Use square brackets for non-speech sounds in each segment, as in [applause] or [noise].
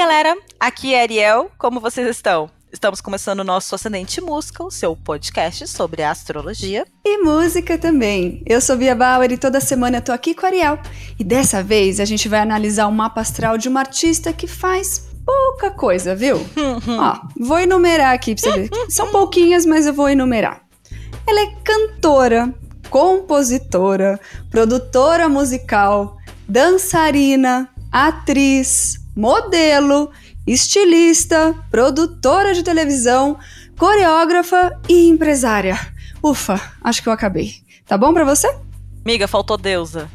galera, aqui é Ariel, como vocês estão? Estamos começando o nosso Ascendente Música, o seu podcast sobre astrologia. E música também. Eu sou Bia Bauer e toda semana eu tô aqui com a Ariel. E dessa vez a gente vai analisar o mapa astral de uma artista que faz pouca coisa, viu? [laughs] Ó, vou enumerar aqui pra você ver. São pouquinhas, mas eu vou enumerar. Ela é cantora, compositora, produtora musical, dançarina, atriz, modelo, estilista, produtora de televisão, coreógrafa e empresária. Ufa, acho que eu acabei. Tá bom para você? Miga, faltou deusa.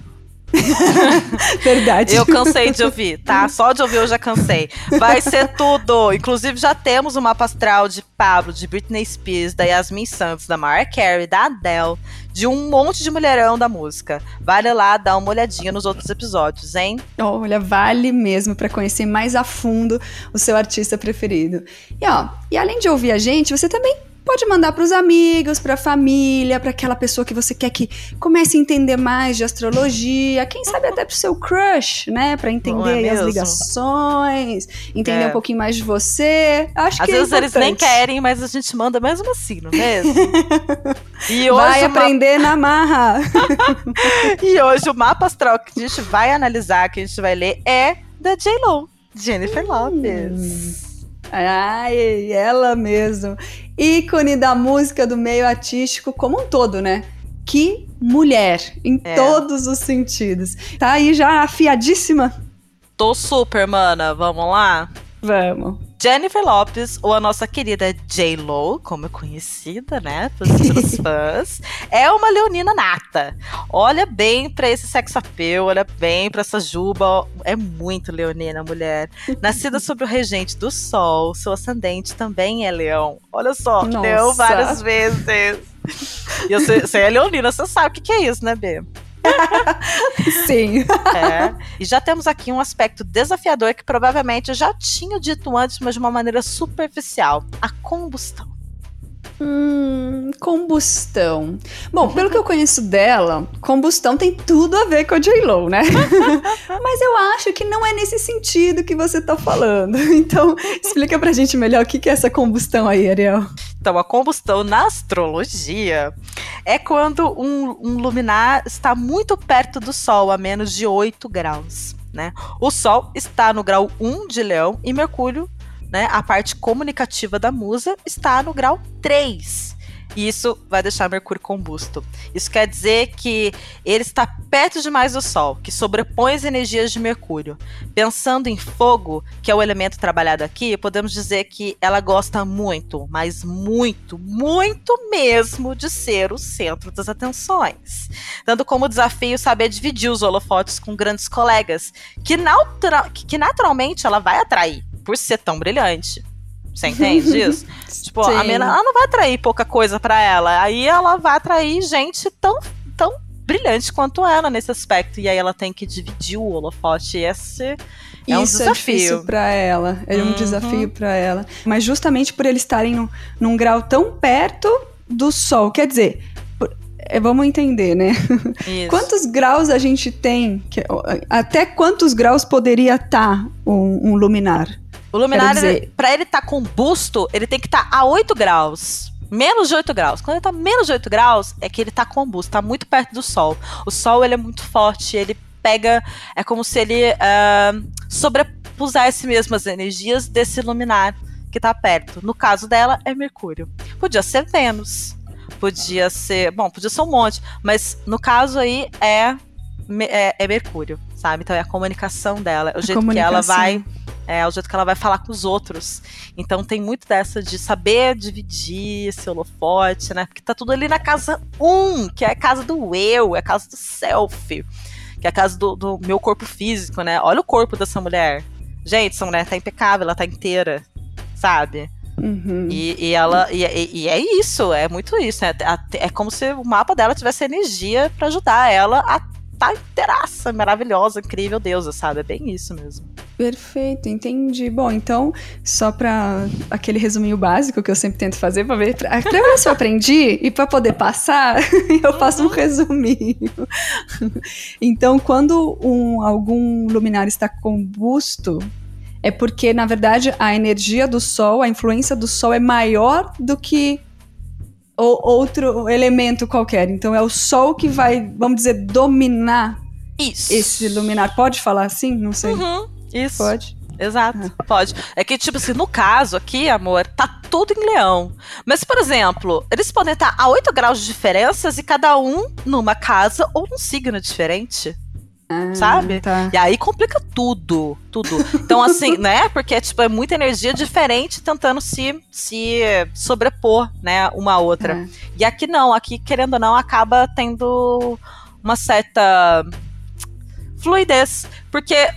[laughs] Verdade. Eu cansei de ouvir, tá? [laughs] Só de ouvir eu já cansei. Vai ser tudo. Inclusive, já temos o mapa astral de Pablo, de Britney Spears, da Yasmin Santos, da Mariah Carey, da Adele, de um monte de mulherão da música. Vale lá dar uma olhadinha nos outros episódios, hein? Olha, vale mesmo para conhecer mais a fundo o seu artista preferido. E ó, e além de ouvir a gente, você também Pode mandar para os amigos, para a família, para aquela pessoa que você quer que comece a entender mais de astrologia, quem sabe até para o seu crush, né, para entender é as ligações, entender é. um pouquinho mais de você. Acho Às que é vezes é eles nem querem, mas a gente manda mesmo assim, não é mesmo? [laughs] e hoje vai aprender na marra. [laughs] e hoje o mapa astral que a gente vai analisar, que a gente vai ler é da J Lo, Jennifer Lopez. Ai, ela mesmo. Ícone da música do meio artístico como um todo, né? Que mulher, em é. todos os sentidos. Tá aí já afiadíssima? Tô super, mana. Vamos lá? Vamos. Jennifer Lopes, ou a nossa querida J-Lo, como é conhecida, né, pelos [laughs] fãs, é uma leonina nata. Olha bem para esse sex appeal, olha bem para essa juba, é muito leonina mulher. Nascida sob o regente do sol, seu ascendente também é leão. Olha só, nossa. leão várias vezes. E você é leonina, você sabe o que, que é isso, né, B? [laughs] Sim. É. E já temos aqui um aspecto desafiador que provavelmente eu já tinha dito antes, mas de uma maneira superficial: a combustão. Hum, combustão. Bom, pelo que eu conheço dela, combustão tem tudo a ver com a J-Lo, né? [laughs] Mas eu acho que não é nesse sentido que você tá falando. [laughs] Então, explica pra gente melhor o que é essa combustão aí, Ariel. Então, a combustão na astrologia é quando um, um luminar está muito perto do Sol, a menos de 8 graus. Né? O Sol está no grau 1 de Leão e Mercúrio né, a parte comunicativa da musa está no grau 3. E isso vai deixar Mercúrio combusto. Isso quer dizer que ele está perto demais do Sol, que sobrepõe as energias de Mercúrio. Pensando em fogo, que é o elemento trabalhado aqui, podemos dizer que ela gosta muito, mas muito, muito mesmo de ser o centro das atenções. Dando como desafio saber dividir os holofotes com grandes colegas, que, que naturalmente ela vai atrair por ser tão brilhante. Você entende [laughs] isso? tipo, Sim. a menina ela não vai atrair pouca coisa para ela. Aí ela vai atrair gente tão, tão brilhante quanto ela nesse aspecto. E aí ela tem que dividir o holofote. E esse é um Isso desafio. é difícil para ela, é um uhum. desafio para ela. Mas justamente por eles estarem num, num, grau tão perto do Sol, quer dizer, é, vamos entender, né? Isso. [laughs] Quantos graus a gente tem? Que, até quantos graus poderia estar tá um, um luminar? O luminar, dizer... para ele estar tá combusto, ele tem que estar tá a 8 graus. Menos de 8 graus. Quando ele tá menos de 8 graus, é que ele tá combusto, tá muito perto do Sol. O Sol, ele é muito forte, ele pega. É como se ele uh, sobrepusesse mesmo as energias desse luminar que tá perto. No caso dela, é Mercúrio. Podia ser Vênus. Podia ser. Bom, podia ser um monte. Mas no caso aí é, é, é Mercúrio, sabe? Então é a comunicação dela. É o a jeito que ela vai é o jeito que ela vai falar com os outros. Então tem muito dessa de saber dividir esse holofote, né? Porque tá tudo ali na casa um, que é a casa do eu, é a casa do self, que é a casa do, do meu corpo físico, né? Olha o corpo dessa mulher. Gente, essa mulher tá impecável, ela tá inteira, sabe? Uhum. E, e, ela e, e, é isso, é muito isso. É, é como se o mapa dela tivesse energia para ajudar ela a tá inteiraça, maravilhosa, incrível deusa, sabe? É bem isso mesmo. Perfeito, entendi. Bom, então, só para aquele resuminho básico que eu sempre tento fazer para ver, para ver se eu aprendi e para poder passar, [laughs] eu faço um resuminho. Então, quando um, algum luminário está combusto, é porque, na verdade, a energia do Sol, a influência do Sol é maior do que o, outro elemento qualquer. Então é o Sol que vai, vamos dizer, dominar Isso. esse luminar. Pode falar assim? Não sei. Uhum, isso. Pode. Exato, pode. É que, tipo assim, no caso aqui, amor, tá tudo em leão. Mas, por exemplo, eles podem estar a 8 graus de diferenças e cada um numa casa ou num signo diferente. Ah, Sabe? Tá. E aí complica tudo, tudo. Então, assim, [laughs] né? Porque tipo, é muita energia diferente tentando se, se sobrepor, né, uma à outra. É. E aqui não, aqui, querendo ou não, acaba tendo uma certa fluidez. Porque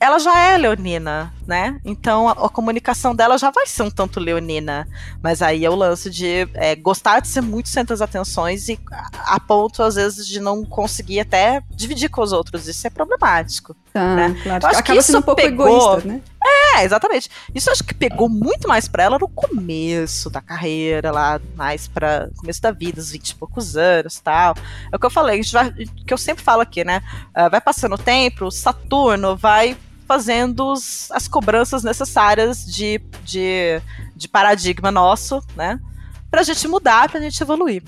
ela já é leonina, né? Então a, a comunicação dela já vai ser um tanto leonina. Mas aí é o lance de é, gostar de ser muito centro das atenções e a, a ponto, às vezes, de não conseguir até dividir com os outros. Isso é problemático. Tá, né? claro. Eu acho Acaba que sendo um isso pouco pegou- egoísta, né? É, exatamente. Isso acho que pegou muito mais pra ela no começo da carreira, lá, mais pra começo da vida, os 20 e poucos anos tal. É o que eu falei, vai, que eu sempre falo aqui, né? Ah, vai passando o tempo, Saturno vai fazendo os- as cobranças necessárias de, de, de paradigma nosso, né? Pra gente mudar, pra gente evoluir.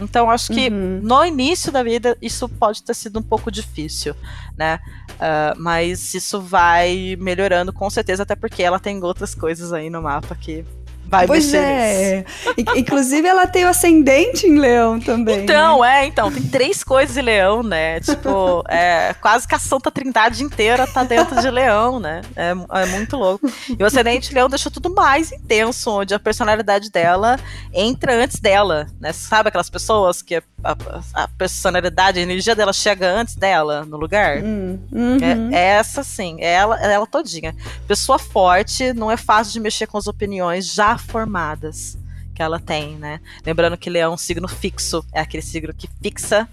Então, acho que Uhum. no início da vida isso pode ter sido um pouco difícil, né? Ah, mas isso vai melhorando com certeza, até porque ela tem outras coisas aí no mapa que vai Pois é. [laughs] In- Inclusive, ela tem o ascendente em leão também. né? Então, é, então, tem três coisas em leão, né? Tipo, é, quase que a Santa Trindade inteira tá dentro de leão, né? É, é muito louco. E o ascendente leão deixa tudo mais intenso, onde a personalidade dela entra antes dela, né? Sabe aquelas pessoas que a, a- a personalidade, a energia dela chega antes dela no lugar? Hum, uhum. É, é essa sim, é ela, é ela todinha. Pessoa forte, não é fácil de mexer com as opiniões já formadas que ela tem, né? Lembrando que leão é um signo fixo, é aquele signo que fixa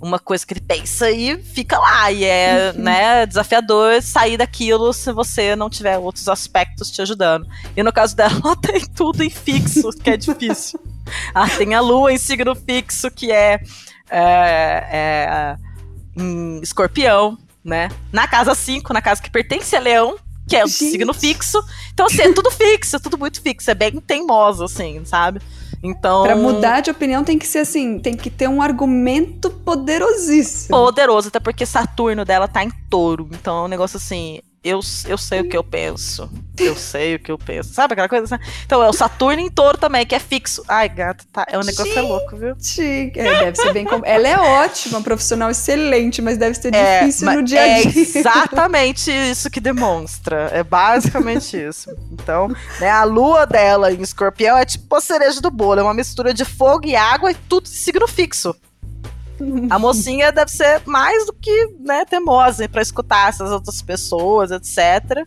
uma coisa que ele pensa e fica lá. E é né, desafiador sair daquilo se você não tiver outros aspectos te ajudando. E no caso dela, [laughs] ela tem tudo em fixo, que é difícil. [laughs] Ela tem a lua em signo fixo, que é, é, é em escorpião, né? Na casa 5, na casa que pertence a leão, que é um Gente. signo fixo. Então, assim, é tudo fixo, é tudo muito fixo. É bem teimoso, assim, sabe? Então. Pra mudar de opinião tem que ser assim, tem que ter um argumento poderosíssimo. Poderoso, até porque Saturno dela tá em touro. Então é um negócio assim. Eu, eu sei o que eu penso. Eu sei o que eu penso. Sabe aquela coisa? Então é o Saturno em touro também, que é fixo. Ai, gato, tá. É um negócio é louco, viu? Gente, é, deve ser bem. com- Ela é ótima, profissional excelente, mas deve ser É, difícil no dia a é dia. exatamente isso que demonstra. É basicamente [laughs] isso. Então, né, a lua dela em escorpião é tipo a cereja do bolo. É uma mistura de fogo e água e tudo de signo fixo. A mocinha deve ser mais do que né, teimosa para escutar essas outras pessoas, etc.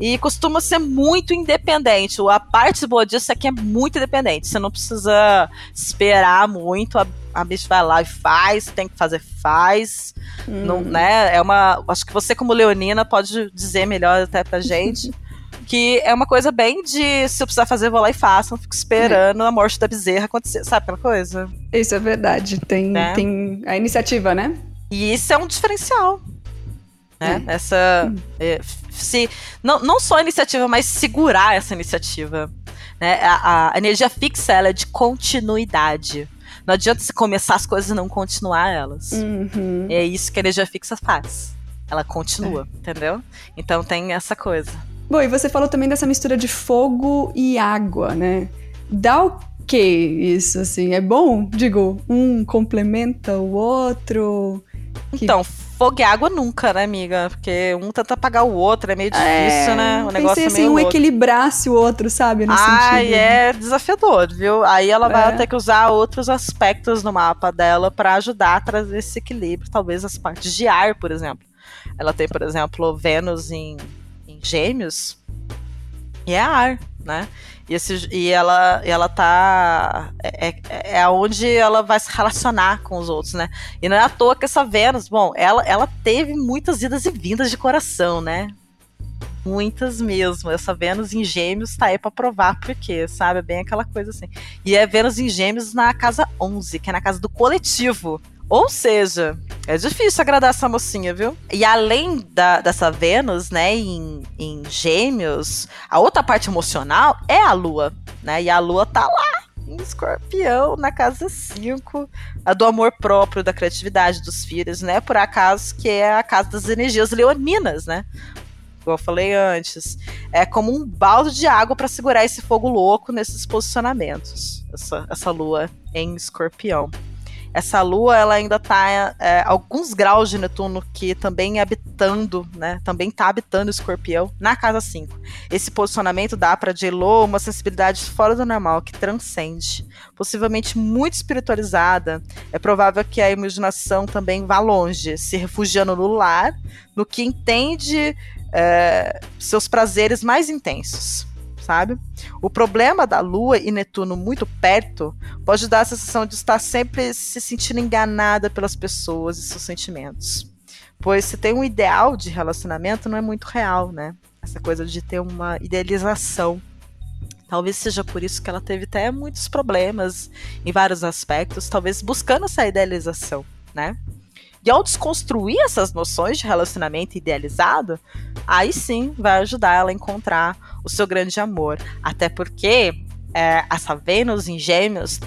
E costuma ser muito independente. A parte boa disso é que é muito independente. Você não precisa esperar muito. A, a bicha vai lá e faz, tem que fazer, faz. Não, Hum. né? É uma. Acho que você, como Leonina, pode dizer melhor até pra gente. [laughs] que é uma coisa bem de se eu precisar fazer, vou lá e faço, não fico esperando a morte da bezerra acontecer, sabe aquela coisa? Isso é verdade. Tem, Né? tem a iniciativa, né? E isso é um diferencial. Né? Essa. é, se, não, não só a iniciativa, mas segurar essa iniciativa. Né? A, a energia fixa ela é de continuidade. Não adianta você começar as coisas e não continuar elas. Uhum. É isso que a energia fixa faz. Ela continua, entendeu? Então tem essa coisa. Bom, e você falou também dessa mistura de fogo e água, né? Dá o que isso, assim? É bom? Digo, um complementa o outro. Que- Então, fogo e água nunca, né, amiga? Porque um tenta apagar o outro, é meio difícil, É, né? O negócio Pensei é assim, meio um equilibrasse o outro, sabe? No Ai, sentido. é desafiador, viu? Aí ela vai É. ter que usar outros aspectos no mapa dela pra ajudar a trazer esse equilíbrio, talvez as partes de ar, por exemplo. Ela tem, por exemplo, Vênus em Gêmeos e é ar, né? E, esse, e ela, ela tá. É, é, é onde ela vai se relacionar com os outros, né? E não é à toa que essa Vênus, bom, ela, ela teve muitas idas e vindas de coração, né? Muitas mesmo. Essa Vênus em Gêmeos tá aí pra provar por quê, sabe? É bem aquela coisa assim. E é Vênus em Gêmeos na casa 11, que é na casa do coletivo. Ou seja, é difícil agradar essa mocinha, viu? E além da, dessa Vênus, né, em, em Gêmeos, a outra parte emocional é a Lua, né? E a Lua tá lá em Escorpião, na casa 5, a do amor próprio, da criatividade dos filhos, né? Por acaso que é a casa das energias leoninas, né? Como eu falei antes, é como um balde de água para segurar esse fogo louco nesses posicionamentos. Essa, essa lua em Escorpião. Essa lua, ela ainda está é, alguns graus de Netuno que também habitando, né? Também está habitando Escorpião na casa 5. Esse posicionamento dá para J-Lo uma sensibilidade fora do normal, que transcende. Possivelmente muito espiritualizada, é provável que a imaginação também vá longe, se refugiando no lar, no que entende é, seus prazeres mais intensos sabe? O problema da Lua e Netuno muito perto pode dar a sensação de estar sempre se sentindo enganada pelas pessoas e seus sentimentos. Pois se tem um ideal de relacionamento, não é muito real, né? Essa coisa de ter uma idealização. Talvez seja por isso que ela teve até muitos problemas em vários aspectos, talvez buscando essa idealização, né? E ao desconstruir essas noções de relacionamento idealizado, aí sim vai ajudar ela a encontrar o seu grande amor. Até porque é, essa Vênus em Gêmeos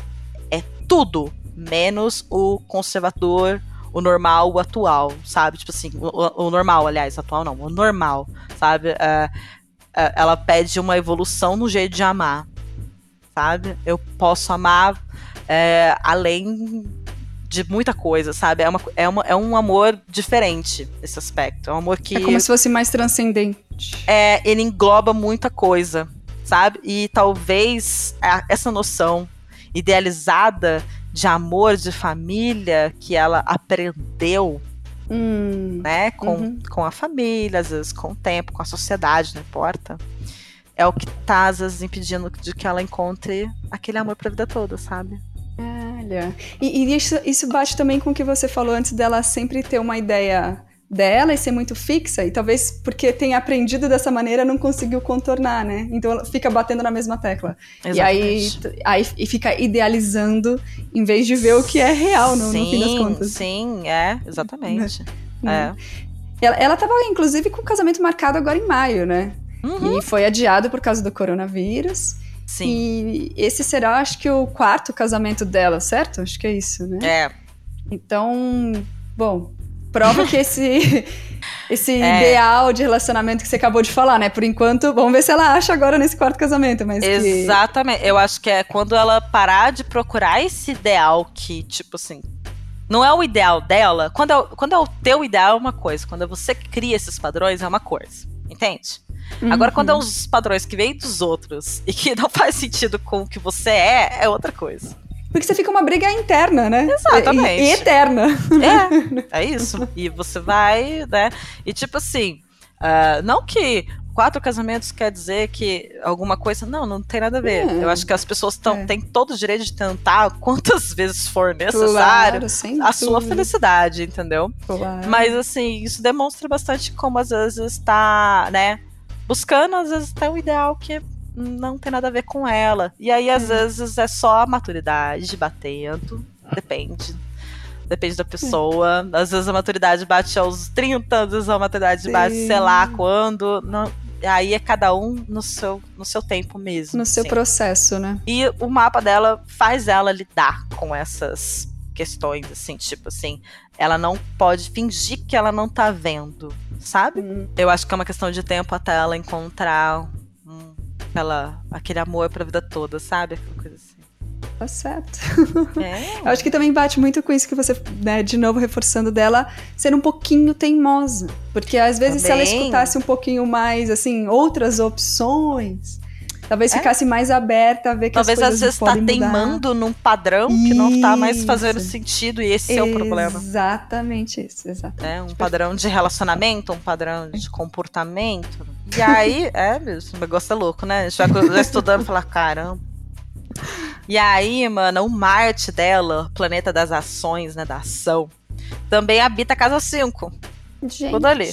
é tudo menos o conservador, o normal, o atual, sabe? Tipo assim, o, o normal, aliás, atual não, o normal, sabe? É, é, ela pede uma evolução no jeito de amar, sabe? Eu posso amar é, além de muita coisa, sabe? É, uma, é, uma, é um amor diferente esse aspecto. É um amor que. É como se fosse mais transcendente. É, ele engloba muita coisa, sabe? E talvez essa noção idealizada de amor, de família, que ela aprendeu, hum, né? Com, uhum. com a família, às vezes com o tempo, com a sociedade, não importa. É o que tá, às vezes, impedindo de que ela encontre aquele amor pra vida toda, sabe? Olha, e, e isso, isso bate também com o que você falou antes dela sempre ter uma ideia dela e ser muito fixa, e talvez porque tenha aprendido dessa maneira não conseguiu contornar, né? Então ela fica batendo na mesma tecla. Exatamente. E aí, aí e fica idealizando em vez de ver o que é real no, sim, no fim das contas. Sim, é, exatamente. é. Ela, ela tava, inclusive, com o casamento marcado agora em maio, né? Uhum. E foi adiado por causa do coronavírus. Sim. E esse será, acho que, o quarto casamento dela, certo? Acho que é isso, né? É. Então, bom, prova que esse [laughs] esse é. ideal de relacionamento que você acabou de falar, né? Por enquanto, vamos ver se ela acha agora nesse quarto casamento, mas Exatamente. Que... Eu acho que é quando ela parar de procurar esse ideal que, tipo assim, não é o ideal dela. Quando é, quando é o teu ideal é uma coisa, quando você cria esses padrões é uma coisa. Entende? Uhum. Agora, quando é uns padrões que vêm dos outros e que não [laughs] faz sentido com o que você é, é outra coisa. Porque você fica uma briga interna, né? Exatamente. E, e eterna. É, [laughs] é isso. E você vai, né? E tipo assim, uh, não que quatro casamentos quer dizer que alguma coisa. Não, não tem nada a ver. É. Eu acho que as pessoas tão, é. têm todo o direito de tentar, quantas vezes for necessário, claro, a sua felicidade, entendeu? Claro. Mas assim, isso demonstra bastante como às vezes está, né? Buscando, às vezes, até o ideal que não tem nada a ver com ela. E aí, às é. vezes, é só a maturidade batendo. Depende. Depende da pessoa. Às vezes a maturidade bate aos 30, às vezes a maturidade Sim. bate, sei lá, quando. Não, aí é cada um no seu, no seu tempo mesmo. No seu assim. processo, né? E o mapa dela faz ela lidar com essas questões, assim, tipo assim, ela não pode fingir que ela não tá vendo, sabe? Uhum. Eu acho que é uma questão de tempo até ela encontrar um, aquela, aquele amor pra vida toda, sabe? Aquela coisa assim. Tá certo. [laughs] É. Eu acho que também bate muito com isso que você, né, de novo reforçando dela, ser um pouquinho teimosa. Porque às vezes também. se ela escutasse um pouquinho mais, assim, outras opções, Talvez é? ficasse mais aberta a ver que Talvez as coisas às vezes está teimando num padrão isso. que não está mais fazendo sentido e esse exatamente é o problema. Exatamente isso, exatamente. É, um padrão de relacionamento, um padrão de comportamento. E aí, [laughs] é o negócio é louco, né? A gente vai estudando e falar, caramba. E aí, mano, o Marte dela, planeta das ações, né, da ação, também habita a casa 5. Gente. Tudo ali.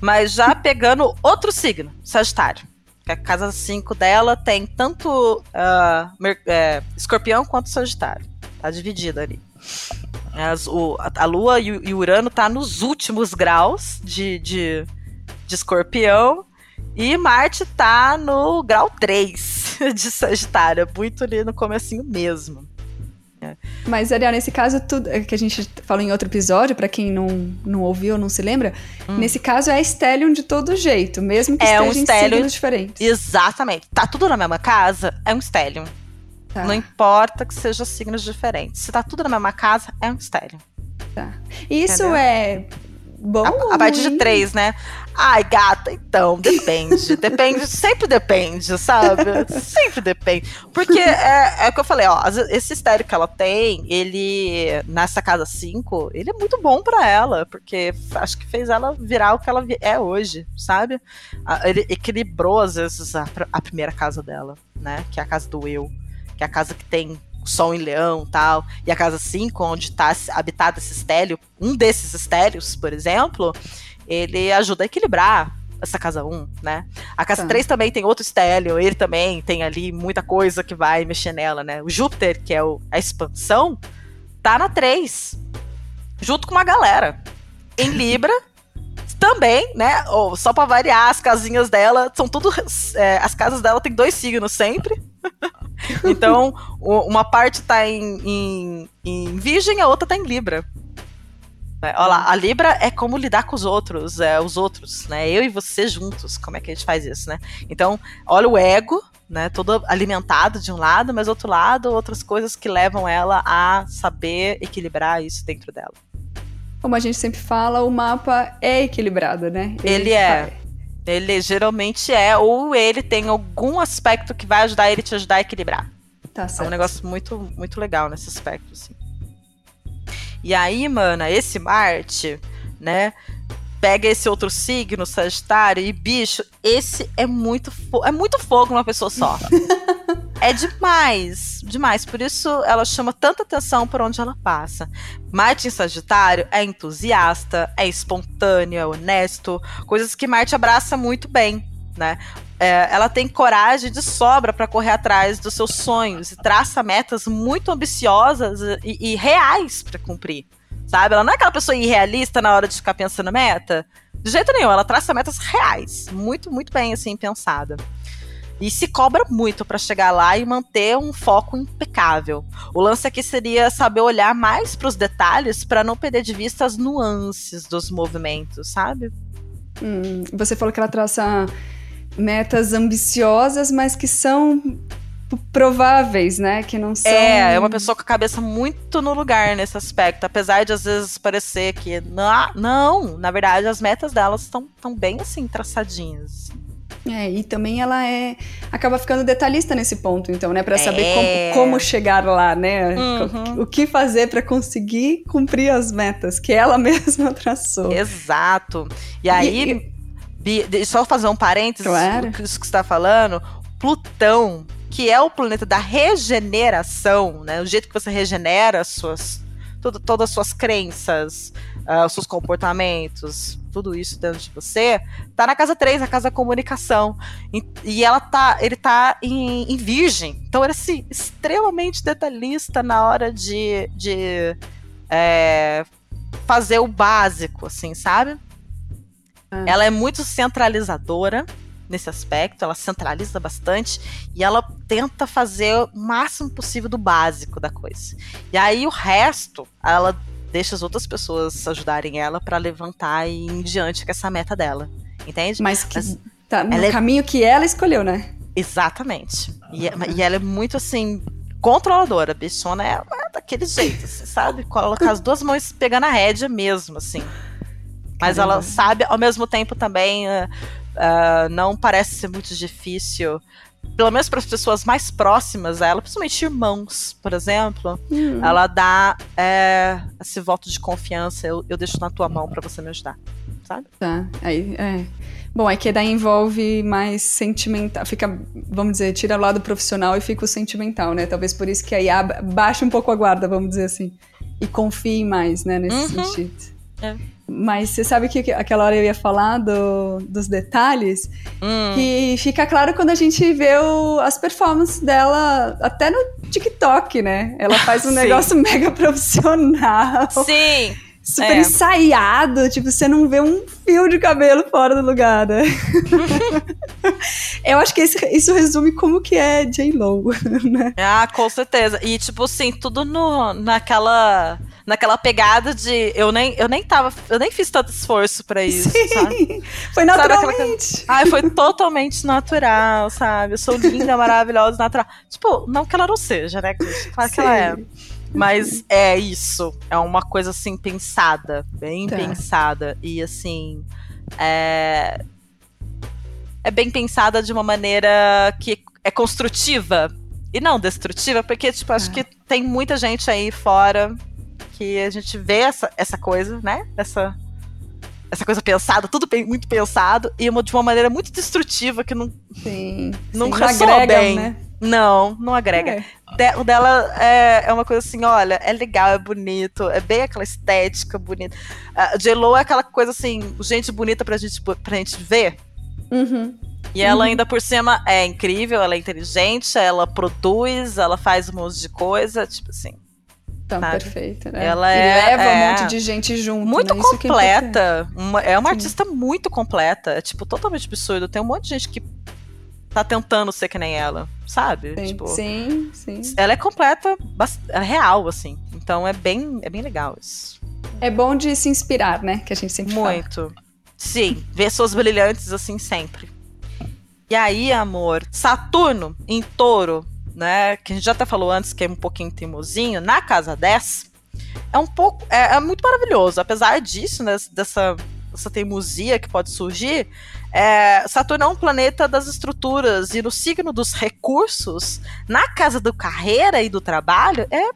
Mas já pegando outro signo, Sagitário. A casa 5 dela tem tanto uh, é, escorpião quanto sagitário. Tá dividida ali. As, o, a Lua e o Urano tá nos últimos graus de, de, de escorpião. E Marte tá no grau 3 [laughs] de Sagitário, muito ali no comecinho mesmo. É. Mas, Ariel, nesse caso, tudo é que a gente falou em outro episódio, para quem não, não ouviu ou não se lembra, hum. nesse caso é Stellium de todo jeito, mesmo que é um em signos diferentes. Exatamente. Tá tudo na mesma casa, é um Stellium. Tá. Não importa que sejam signos diferentes. Se tá tudo na mesma casa, é um Stellium. Tá. Isso Entendeu? é bom? A, a partir de três, né? Ai, gata, então, depende. [laughs] depende, sempre depende, sabe? Sempre depende. Porque é, é o que eu falei, ó, esse estéreo que ela tem, ele, nessa casa 5, ele é muito bom para ela, porque acho que fez ela virar o que ela é hoje, sabe? Ele equilibrou, às vezes, a, a primeira casa dela, né? Que é a casa do eu. Que é a casa que tem Sol em Leão tal, e a casa 5, onde está habitado esse estélio, um desses estélios, por exemplo, ele ajuda a equilibrar essa casa 1, um, né? A casa tá. 3 também tem outro estélio, ele também tem ali muita coisa que vai mexer nela, né? O Júpiter, que é o, a expansão, tá na 3, junto com uma galera. Em Libra, [laughs] também, né? Ou, só para variar, as casinhas dela são tudo. É, as casas dela tem dois signos sempre. [laughs] então, uma parte tá em, em, em Virgem, a outra tá em Libra. É, olha lá, a Libra é como lidar com os outros, é, os outros, né? Eu e você juntos, como é que a gente faz isso, né? Então, olha o ego, né? Todo alimentado de um lado, mas do outro lado, outras coisas que levam ela a saber equilibrar isso dentro dela. Como a gente sempre fala, o mapa é equilibrado, né? Ele, ele é. Ele geralmente é, ou ele tem algum aspecto que vai ajudar ele te ajudar a equilibrar. Tá certo. É um negócio muito, muito legal nesse aspecto, assim. E aí, mana, esse Marte, né? Pega esse outro signo, Sagitário, e bicho, esse é muito é muito fogo numa pessoa só. [laughs] é demais, demais. Por isso ela chama tanta atenção por onde ela passa. Marte em Sagitário é entusiasta, é espontâneo, é honesto, coisas que Marte abraça muito bem, né? É, ela tem coragem de sobra para correr atrás dos seus sonhos e traça metas muito ambiciosas e, e reais para cumprir. Sabe? Ela não é aquela pessoa irrealista na hora de ficar pensando meta. De jeito nenhum, ela traça metas reais, muito, muito bem assim pensada. E se cobra muito para chegar lá e manter um foco impecável. O lance aqui seria saber olhar mais para os detalhes para não perder de vista as nuances dos movimentos, sabe? Hum, você falou que ela traça metas ambiciosas, mas que são prováveis, né? Que não são. É, é uma pessoa com a cabeça muito no lugar nesse aspecto. Apesar de às vezes parecer que. Não, não na verdade, as metas delas estão tão bem assim, traçadinhas. É, e também ela é acaba ficando detalhista nesse ponto, então, né, para saber é. como, como, chegar lá, né? Uhum. O que fazer para conseguir cumprir as metas que ela [laughs] mesma traçou. Exato. E aí, e, e... só fazer um parênteses, claro. isso que você está falando, Plutão, que é o planeta da regeneração, né? O jeito que você regenera suas todas as suas crenças, uh, os seus comportamentos, tudo isso dentro de você, tá na casa 3, na casa da comunicação. E, e ela tá, ele tá em, em, virgem. Então ele é assim, extremamente detalhista na hora de, de é, fazer o básico, assim, sabe? Ah. Ela é muito centralizadora nesse aspecto, ela centraliza bastante e ela tenta fazer o máximo possível do básico da coisa. E aí o resto, ela deixa as outras pessoas ajudarem ela para levantar e ir em diante com essa meta dela. Entende? Mas que Mas, tá no é caminho que ela escolheu, né? Exatamente. E, é, e ela é muito assim controladora, a bichona é, é daquele jeito, você sabe? Colocar as duas mãos pegando a rédea mesmo, assim. Mas Caramba. ela sabe, ao mesmo tempo também, uh, uh, não parece ser muito difícil pelo menos para as pessoas mais próximas a ela, principalmente irmãos, por exemplo, uhum. ela dá é, esse voto de confiança. Eu, eu deixo na tua mão para você me ajudar, sabe? Tá, aí é. Bom, é que daí envolve mais sentimental, fica, vamos dizer, tira o lado profissional e fica o sentimental, né? Talvez por isso que aí baixa um pouco a guarda, vamos dizer assim. E confie mais, né, nesse uhum. sentido. É. Mas você sabe que aquela hora eu ia falar do, dos detalhes, hum. que fica claro quando a gente vê o, as performances dela, até no TikTok, né? Ela faz um [laughs] negócio mega profissional. Sim! super é. ensaiado, tipo, você não vê um fio de cabelo fora do lugar, né? [laughs] Eu acho que esse, isso resume como que é J-Lo, [laughs] né? Ah, com certeza. E, tipo assim, tudo no, naquela naquela pegada de eu nem eu nem tava eu nem fiz tanto esforço para isso Sim, sabe? [laughs] foi naturalmente ai foi totalmente natural sabe eu sou linda [laughs] maravilhosa natural tipo não que ela não seja né claro Sim. que ela é mas é isso. É uma coisa assim pensada, bem tá. pensada. E assim. É... é bem pensada de uma maneira que é construtiva e não destrutiva, porque, tipo, acho é. que tem muita gente aí fora que a gente vê essa, essa coisa, né? Essa, essa coisa pensada, tudo muito pensado, e uma, de uma maneira muito destrutiva que não, sim, não sim, agrega, bem. Né? Não, não agrega. É. De, o dela é, é uma coisa assim, olha, é legal, é bonito, é bem aquela estética bonita. A J-Lo é aquela coisa assim, gente bonita pra gente, pra gente ver. Uhum. E ela uhum. ainda por cima é incrível, ela é inteligente, ela produz, ela faz um monte de coisa, tipo assim. Então, perfeito, né? Ela e é, leva é, um monte de gente junto. Muito né? completa. É, uma, é uma artista muito completa. É, tipo, totalmente absurdo. Tem um monte de gente que tá tentando ser que nem ela, sabe? Sim, tipo, sim, sim. Ela é completa, é real, assim. Então é bem, é bem legal isso. É bom de se inspirar, né? Que a gente sempre Muito. Fala. Sim, ver suas brilhantes assim sempre. E aí, amor, Saturno em touro, né? Que a gente já até falou antes que é um pouquinho teimosinho, na casa 10, é um pouco. É, é muito maravilhoso. Apesar disso, né, dessa, dessa teimosia que pode surgir, é, Saturno é um planeta das estruturas e no signo dos recursos, na casa do carreira e do trabalho, é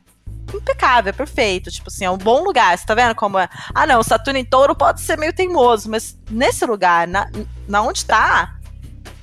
impecável, é perfeito. Tipo assim, é um bom lugar. Você tá vendo como é? Ah, não, Saturno em touro pode ser meio teimoso, mas nesse lugar, na, na onde tá,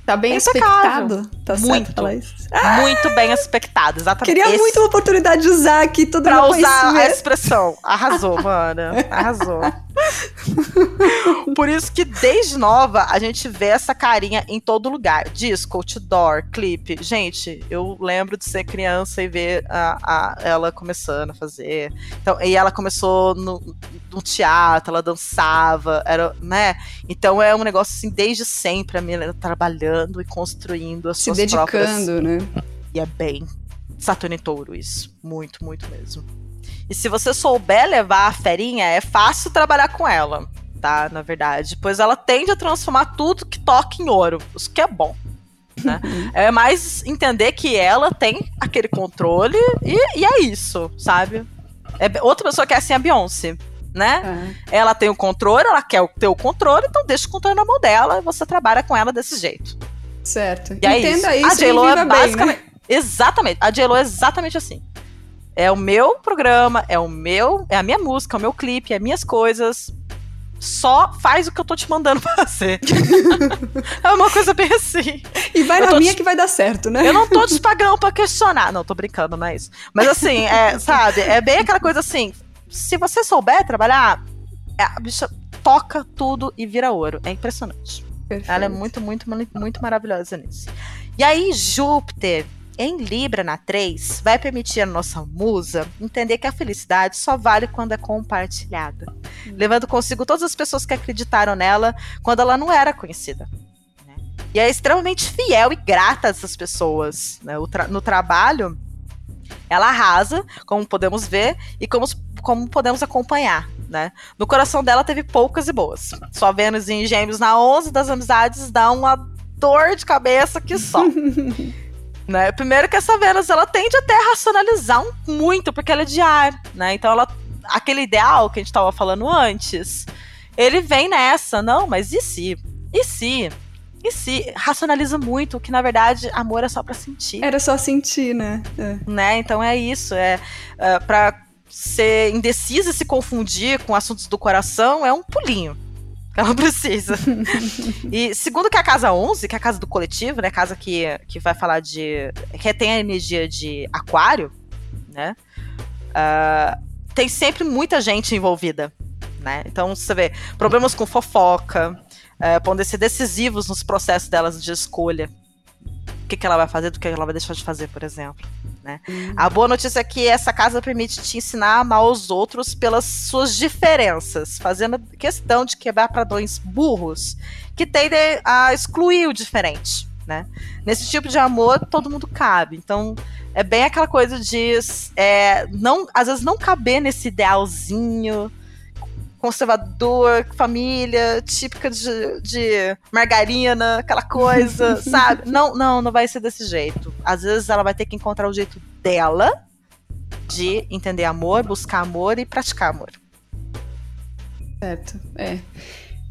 Tá bem é expectado. Tá muito, falar isso. Muito bem expectado, exatamente. Queria Esse... muito uma oportunidade de usar aqui todo Pra usar a expressão. Arrasou, mana. Arrasou. [laughs] Por isso que desde nova a gente vê essa carinha em todo lugar. Disco, outdoor, clipe. Gente, eu lembro de ser criança e ver a, a ela começando a fazer. Então, e ela começou no, no, teatro, ela dançava, era, né? Então é um negócio assim, desde sempre a menina trabalhando e construindo as Se suas dedicando, próprias. né? E é bem Saturno e Touro isso. Muito, muito mesmo. E se você souber levar a ferinha, é fácil trabalhar com ela, tá? Na verdade. Pois ela tende a transformar tudo que toca em ouro. Isso que é bom. Né? [laughs] é mais entender que ela tem aquele controle e, e é isso, sabe? É, outra pessoa que é assim a Beyoncé. Né? É. Ela tem o controle, ela quer ter o controle, então deixa o controle na mão dela e você trabalha com ela desse jeito. Certo. E é Entenda isso. isso. A J-Lo é basicamente. Bem, né? Exatamente. A J-Lo é exatamente assim. É o meu programa, é o meu, é a minha música, é o meu clipe, é minhas coisas. Só faz o que eu tô te mandando [laughs] fazer. é uma coisa bem assim. E vai eu na minha te... que vai dar certo, né? Eu não tô te pagando pra questionar. Não, tô brincando, não é isso. Mas assim, é, [laughs] sabe, é bem aquela coisa assim. Se você souber trabalhar, é, a bicha toca tudo e vira ouro. É impressionante. Perfeito. Ela é muito, muito, muito maravilhosa nisso. E aí, Júpiter em Libra, na 3, vai permitir a nossa musa entender que a felicidade só vale quando é compartilhada, uhum. levando consigo todas as pessoas que acreditaram nela quando ela não era conhecida. Né? E é extremamente fiel e grata a essas pessoas. Né? Tra no trabalho, ela arrasa, como podemos ver, e como, como podemos acompanhar. Né? No coração dela teve poucas e boas. Só Vênus em Gêmeos na 11 das amizades dá uma dor de cabeça que só. [laughs] Né? Primeiro que essa Vênus, ela tende até a racionalizar um, muito, porque ela é de ar, né? Então ela, aquele ideal que a gente estava falando antes, ele vem nessa, não, mas e se? E se? E se? Racionaliza muito, que na verdade amor é só para sentir. Era só sentir, né? É. Né? Então é isso, é, é para ser indecisa e se confundir com assuntos do coração é um pulinho. Ela [laughs] precisa. e segundo que a casa 11, que é a casa do coletivo, né? Casa que, que vai falar de. que tem a energia de aquário, né? Uh, tem sempre muita gente envolvida. né? Então você vê problemas com fofoca, é, podem ser decisivos nos processos delas de escolha. O que, que ela vai fazer, do que ela vai deixar de fazer, por exemplo. Né? Uhum. A boa notícia é que essa casa permite te ensinar a amar os outros pelas suas diferenças, fazendo questão de quebrar padrões burros que tendem a excluir o diferente. Né? Nesse tipo de amor, todo mundo cabe. Então, é bem aquela coisa de é, não, às vezes não caber nesse idealzinho conservador, família, típica de, de margarina, aquela coisa, [laughs] sabe? Não, não, não vai ser desse jeito. Às vezes ela vai ter que encontrar o jeito dela de entender amor, buscar amor e praticar amor. Certo, é.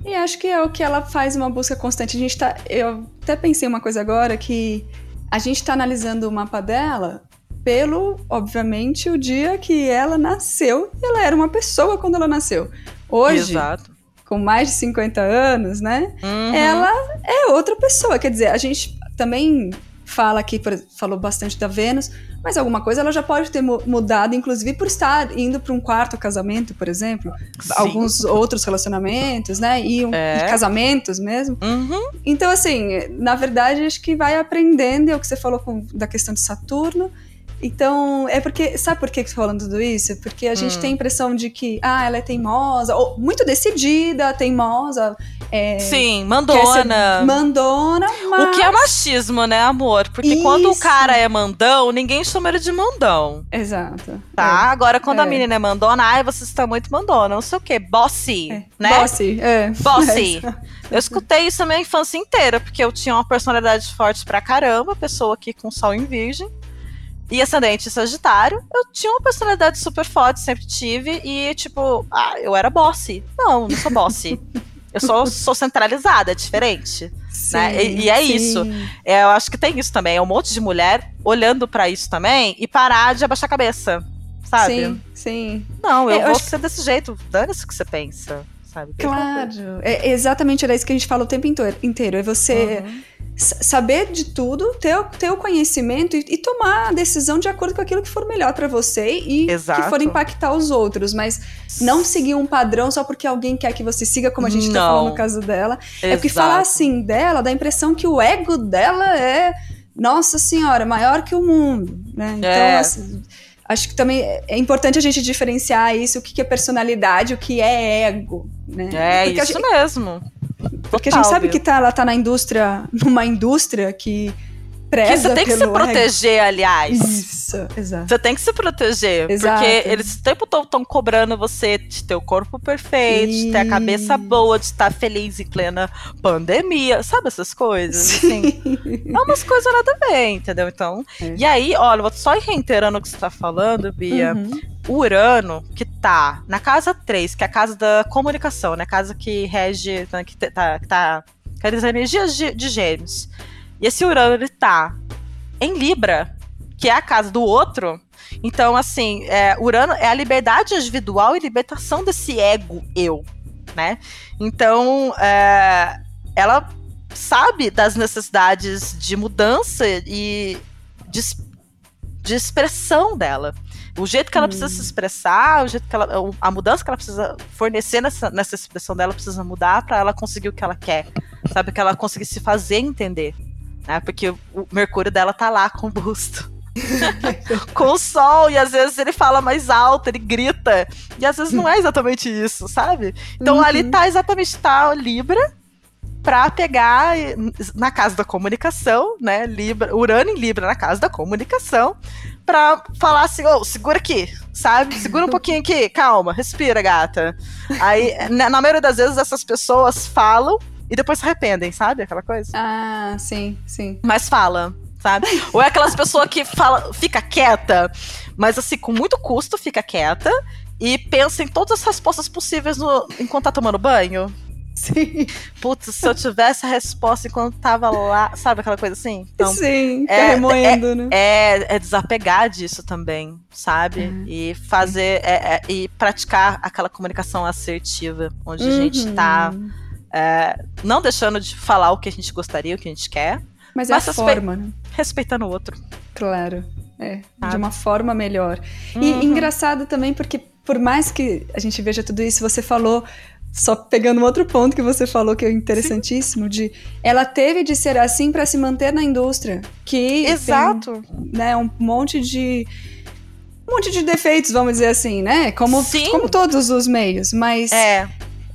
E acho que é o que ela faz uma busca constante. A gente tá. Eu até pensei uma coisa agora que a gente está analisando o mapa dela pelo, obviamente, o dia que ela nasceu. E ela era uma pessoa quando ela nasceu. Hoje, Exato. com mais de 50 anos, né? Uhum. Ela é outra pessoa. Quer dizer, a gente também fala aqui, falou bastante da Vênus, mas alguma coisa ela já pode ter mudado, inclusive por estar indo para um quarto casamento, por exemplo, Sim. alguns outros relacionamentos, né? E, um, é. e casamentos mesmo. Uhum. Então, assim, na verdade, acho que vai aprendendo, é o que você falou com, da questão de Saturno. Então, é porque. Sabe por que estou falando tudo isso? Porque a hum. gente tem a impressão de que, ah, ela é teimosa, ou muito decidida, teimosa. É, Sim, mandona. Mandona, mas. O que é machismo, né, amor? Porque isso. quando o cara é mandão, ninguém chama ele de mandão. Exato. Tá? É. Agora, quando é. a menina é mandona, ai, você está muito mandona. Não sei o quê. Bossy, é. né? Bossy, é. Bossy. [laughs] Eu escutei isso a minha infância inteira, porque eu tinha uma personalidade forte pra caramba, pessoa aqui com sol em virgem e ascendente Sagitário, eu tinha uma personalidade super forte, sempre tive, e tipo, ah, eu era bossy. Não, não sou bossy. [laughs] eu sou, sou centralizada, é diferente. Sim, né? e, e, é sim. isso. É, eu acho que tem isso também. É um monte de mulher olhando para isso também e parar de abaixar a cabeça. Sabe? Sim, sim. Não, eu, é, eu vou ser que... desse jeito. Dane-se o que você pensa. Sabe? Claro. É exatamente era isso que a gente fala o tempo inteiro. É você. Uhum saber de tudo, ter, ter o conhecimento e, e, tomar a decisão de acordo com aquilo que for melhor para você e Exato. que for impactar os outros, mas não seguir um padrão só porque alguém quer que você siga, como a gente não. tá falando no caso dela. Exato. É porque falar assim dela dá a impressão que o ego dela é, nossa senhora, maior que o mundo, né? Então, é. assim, acho que também é importante a gente diferenciar isso, o que é personalidade, o que é ego, né? É Porque isso gente, mesmo. Porque Total, a gente sabe viu? que tá, ela tá na indústria, numa indústria que preza que você tem que se proteger, aliás. Isso, exato. Você tem que se proteger. Exato. Porque eles o tempo todo estão cobrando você de ter o corpo perfeito, Isso. de ter a cabeça boa, de estar feliz em plena pandemia. Sabe essas coisas? Assim, é umas coisas nada ver, entendeu? Então. É. E aí, olha, só reiterando o que você tá falando, Bia. Uhum. O Urano, que tá na casa 3, que é a casa da comunicação, né? A casa que rege, que tá, que tá, que as energias de, de gêmeos. E esse Urano, ele tá em Libra, que é a casa do outro. Então, assim, é, Urano é a liberdade individual e libertação desse ego eu, né? Então, é, ela sabe das necessidades de mudança e de, de expressão dela. O jeito que ela hum. precisa se expressar, o jeito que ela, a mudança que ela precisa fornecer nessa, nessa expressão dela precisa mudar para ela conseguir o que ela quer, sabe? Que ela conseguir se fazer entender né? Porque o Mercúrio dela tá lá com o busto. [laughs] com o sol, e às vezes ele fala mais alto, ele grita. E às vezes não é exatamente isso, sabe? Então uhum. ali tá exatamente tá Libra para pegar na casa da comunicação, né? Libra, Urano em Libra na casa da comunicação, para falar assim, ô, oh, segura aqui, sabe? Segura um pouquinho aqui, calma, respira, gata. Aí, na, na maioria das vezes, essas pessoas falam e depois se arrependem, sabe? Aquela coisa. Ah, sim, sim. Mas fala, sabe? Ou é aquelas pessoas que fala, fica quieta, mas assim, com muito custo fica quieta e pensa em todas as respostas possíveis no, enquanto tá tomando banho. Sim. Putz, se eu tivesse a resposta enquanto tava lá, sabe aquela coisa assim? Então, Sim, é, remoendo, é, né? É, é, desapegar disso também, sabe? Uhum. E fazer, é, é, e praticar aquela comunicação assertiva, onde uhum. a gente tá é, não deixando de falar o que a gente gostaria, o que a gente quer. Mas, é mas é a forma, né? Respeitando o outro. Claro. É, de uma forma melhor. Uhum. E engraçado também porque por mais que a gente veja tudo isso, você falou só pegando um outro ponto que você falou que é interessantíssimo, Sim. de ela teve de ser assim para se manter na indústria, que exato, tem, né, um monte de um monte de defeitos, vamos dizer assim, né? Como Sim. como todos os meios, mas é.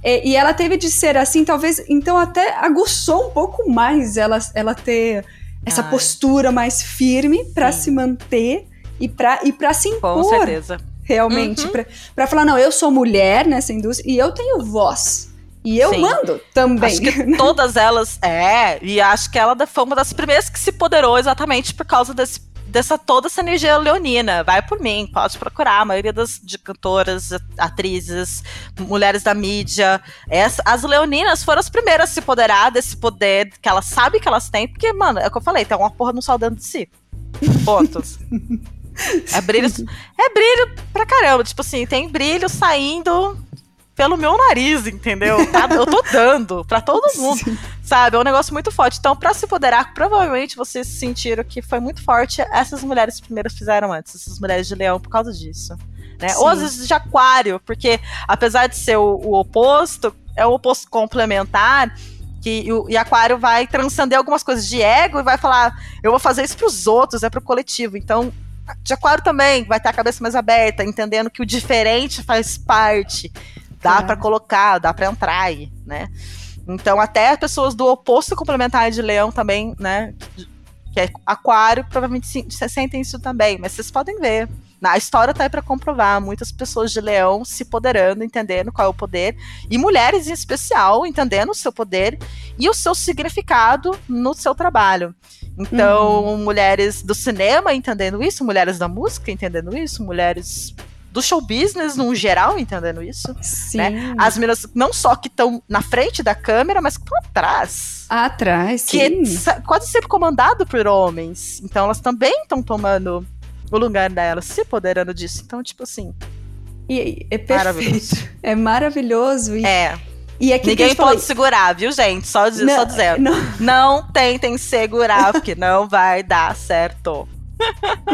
E, e ela teve de ser assim, talvez, então até aguçou um pouco mais ela, ela ter essa Ai. postura mais firme para se manter e para e para se impor. Com certeza realmente, uhum. para falar, não, eu sou mulher nessa indústria e eu tenho voz. E eu Sim. mando também. Acho que [laughs] todas elas, é, e acho que ela foi uma das primeiras que se poderou exatamente por causa desse, dessa toda essa energia leonina. Vai por mim, pode procurar. A maioria das de cantoras, atrizes, mulheres da mídia. Essa, as leoninas foram as primeiras a se poderar desse poder que elas sabem que elas têm, porque, mano, é o que eu falei, tem uma porra no sol dentro de si. Pontos. [laughs] É brilho, é brilho pra caramba. Tipo assim, tem brilho saindo pelo meu nariz, entendeu? [laughs] Tá, eu tô dando pra todo mundo, Sim. sabe? É um negócio muito forte. Então, pra se poderar, provavelmente vocês sentiram que foi muito forte. Essas mulheres primeiras fizeram antes, essas mulheres de leão, por causa disso. Né? Ou às vezes de aquário, porque apesar de ser o, o oposto, é o oposto complementar. Que, o, e aquário vai transcender algumas coisas de ego e vai falar: eu vou fazer isso pros outros, é pro coletivo. Então, de aquário também vai ter a cabeça mais aberta, entendendo que o diferente faz parte. Dá é. para colocar, dá para entrar aí, né? Então, até pessoas do oposto complementar de leão também, né? Que é aquário, provavelmente se, sentem isso também. Mas vocês podem ver. A história tá aí para comprovar. Muitas pessoas de leão se poderando, entendendo qual é o poder. E mulheres em especial, entendendo o seu poder e o seu significado no seu trabalho. Então, uhum. mulheres do cinema entendendo isso, mulheres da música entendendo isso, mulheres do show business no geral entendendo isso. Sim. Né? As meninas não só que estão na frente da câmera, mas que estão atrás. Atrás, que sim. é quase sempre comandado por homens. Então elas também estão tomando o lugar delas, se poderando disso. Então, tipo assim. E, é perfeito. Maravilhoso. É maravilhoso. E... É. E aqui Ninguém pode segurar, viu, gente? Só, não, só dizendo. Não... não tentem segurar, porque não vai dar certo.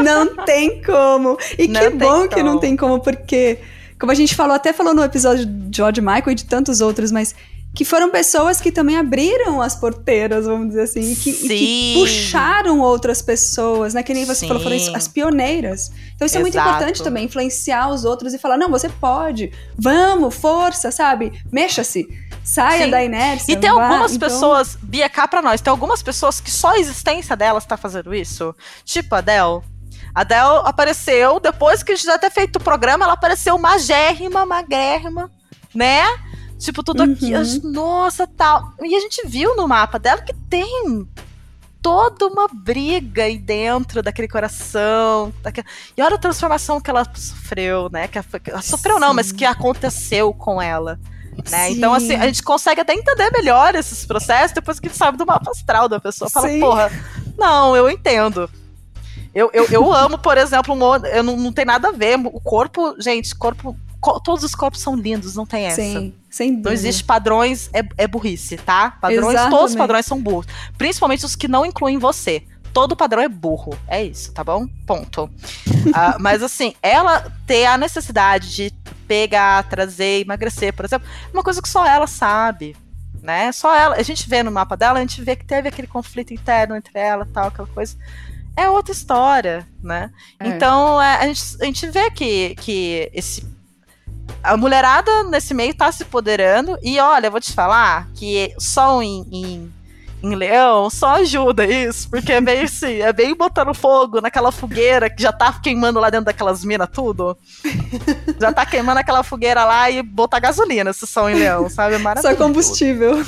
Não tem como. E não que bom como. que não tem como, porque, como a gente falou, até falou no episódio de George Michael e de tantos outros, mas que foram pessoas que também abriram as porteiras, vamos dizer assim, e que, e que puxaram outras pessoas, né? Que nem você Sim. falou, foram as pioneiras. Então isso Exato. é muito importante também, influenciar os outros e falar, não, você pode, vamos, força, sabe? Mexa-se, saia Sim. da inércia. E tem vá. algumas então... pessoas, Bia, cá pra nós, tem algumas pessoas que só a existência delas tá fazendo isso. Tipo a Adele. A Adele apareceu, depois que a gente já ter feito o programa, ela apareceu magérrima, magrérrima, né? Tipo, tudo uhum. aqui. Nossa, tal. E a gente viu no mapa dela que tem toda uma briga aí dentro daquele coração. Daquele... E olha a transformação que ela sofreu, né? Que ela, sofreu Sim. não, mas que aconteceu com ela. Né? Então, assim, a gente consegue até entender melhor esses processos depois que sabe do mapa astral da pessoa. Fala, Sim. porra, não, eu entendo. Eu, eu, eu amo, por exemplo, um, eu não, não tem nada a ver. O corpo, gente, corpo todos os corpos são lindos, não tem essa. Sim, sem dúvida. Não existe padrões, é, é burrice, tá? Padrões, Exatamente. todos os padrões são burros. Principalmente os que não incluem você. Todo padrão é burro. É isso, tá bom? Ponto. uh, mas assim, ela ter a necessidade de pegar, trazer, emagrecer, por exemplo, é uma coisa que só ela sabe. Né? Só ela. A gente vê no mapa dela, a gente vê que teve aquele conflito interno entre ela e tal, aquela coisa é outra história, né? É. Então, é, a, gente, a gente vê que, que esse a mulherada nesse meio tá se poderando. E olha, eu vou te falar que sol em, em, em leão só ajuda isso. Porque é bem assim, é bem botando fogo naquela fogueira que já tá queimando lá dentro daquelas minas tudo. [laughs] já tá queimando aquela fogueira lá e botar gasolina esse sol em leão, sabe? É maravilhoso. Só combustível.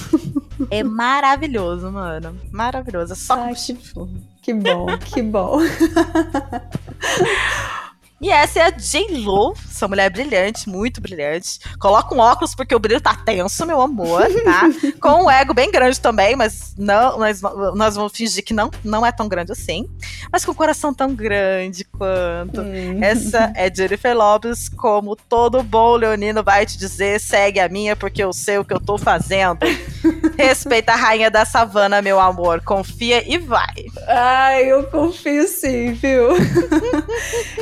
É maravilhoso, mano. Maravilhoso. É só Ai, combustível. Que bom, que bom. [laughs] E essa é a J-Lo, essa mulher brilhante, muito brilhante. Coloca um óculos porque o brilho tá tenso, meu amor, tá? [laughs] Com um ego bem grande também, mas não, nós, nós vamos fingir que não, não é tão grande assim. Mas com o coração tão grande quanto. Hum. Essa é Jennifer Lopes, como todo bom leonino vai te dizer, segue a minha porque eu sei o que eu tô fazendo. [laughs] Respeita a rainha da savana, meu amor. Confia e vai. Ai, eu confio sim, viu? [laughs]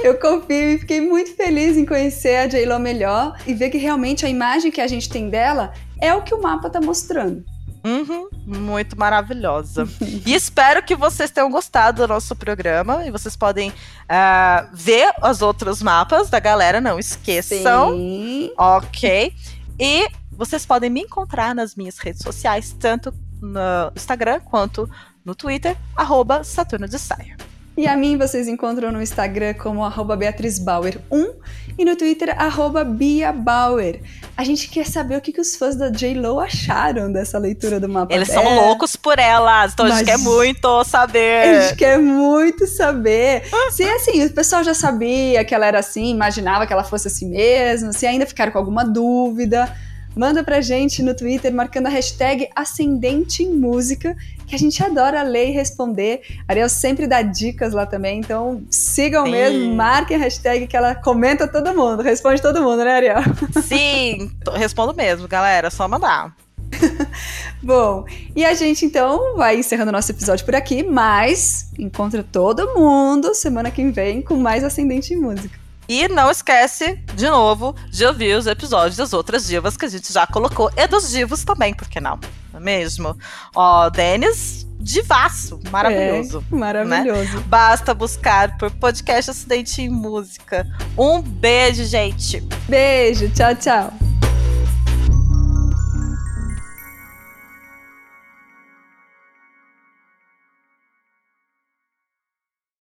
Eu confio e fiquei muito feliz em conhecer a J-Lo melhor e ver que realmente a imagem que a gente tem dela é o que o mapa tá mostrando. Uhum, muito maravilhosa. e espero que vocês tenham gostado do nosso programa. E vocês podem uh, ver os outros mapas da galera, não esqueçam. Sim. Ok. E vocês podem me encontrar nas minhas redes sociais, tanto no Instagram quanto no Twitter, arroba Saturno de Saia. E a mim vocês encontram no Instagram como arroba BeatrizBauer1 e no Twitter arroba BiaBauer. A gente quer saber o que, que os fãs da J-Lo acharam dessa leitura do mapa Eles são loucos por elas, então a gente quer muito saber. A gente quer muito saber. se assim, o pessoal já sabia que ela era assim, imaginava que ela fosse assim mesmo, se ainda ficaram com alguma dúvida manda pra gente no Twitter marcando a hashtag Ascendente em Música, que a gente adora ler e responder. A Ariel sempre dá dicas lá também, então sigam Sim. mesmo, marquem a hashtag que ela comenta todo mundo, responde todo mundo, né, Ariel? [laughs] Sim, respondo mesmo, galera, só mandar. [laughs] Bom, e a gente então vai encerrando nosso episódio por aqui, mas encontra todo mundo semana que vem com mais Ascendente em Música. E não esquece, de novo, de ouvir os episódios das outras divas que a gente já colocou. E dos divos também, por que não? Não é mesmo? Ó, Denis, divaço, maravilhoso. É, maravilhoso. Né? Basta buscar por podcast Acidente em Música. Um beijo, gente. Beijo, tchau, tchau.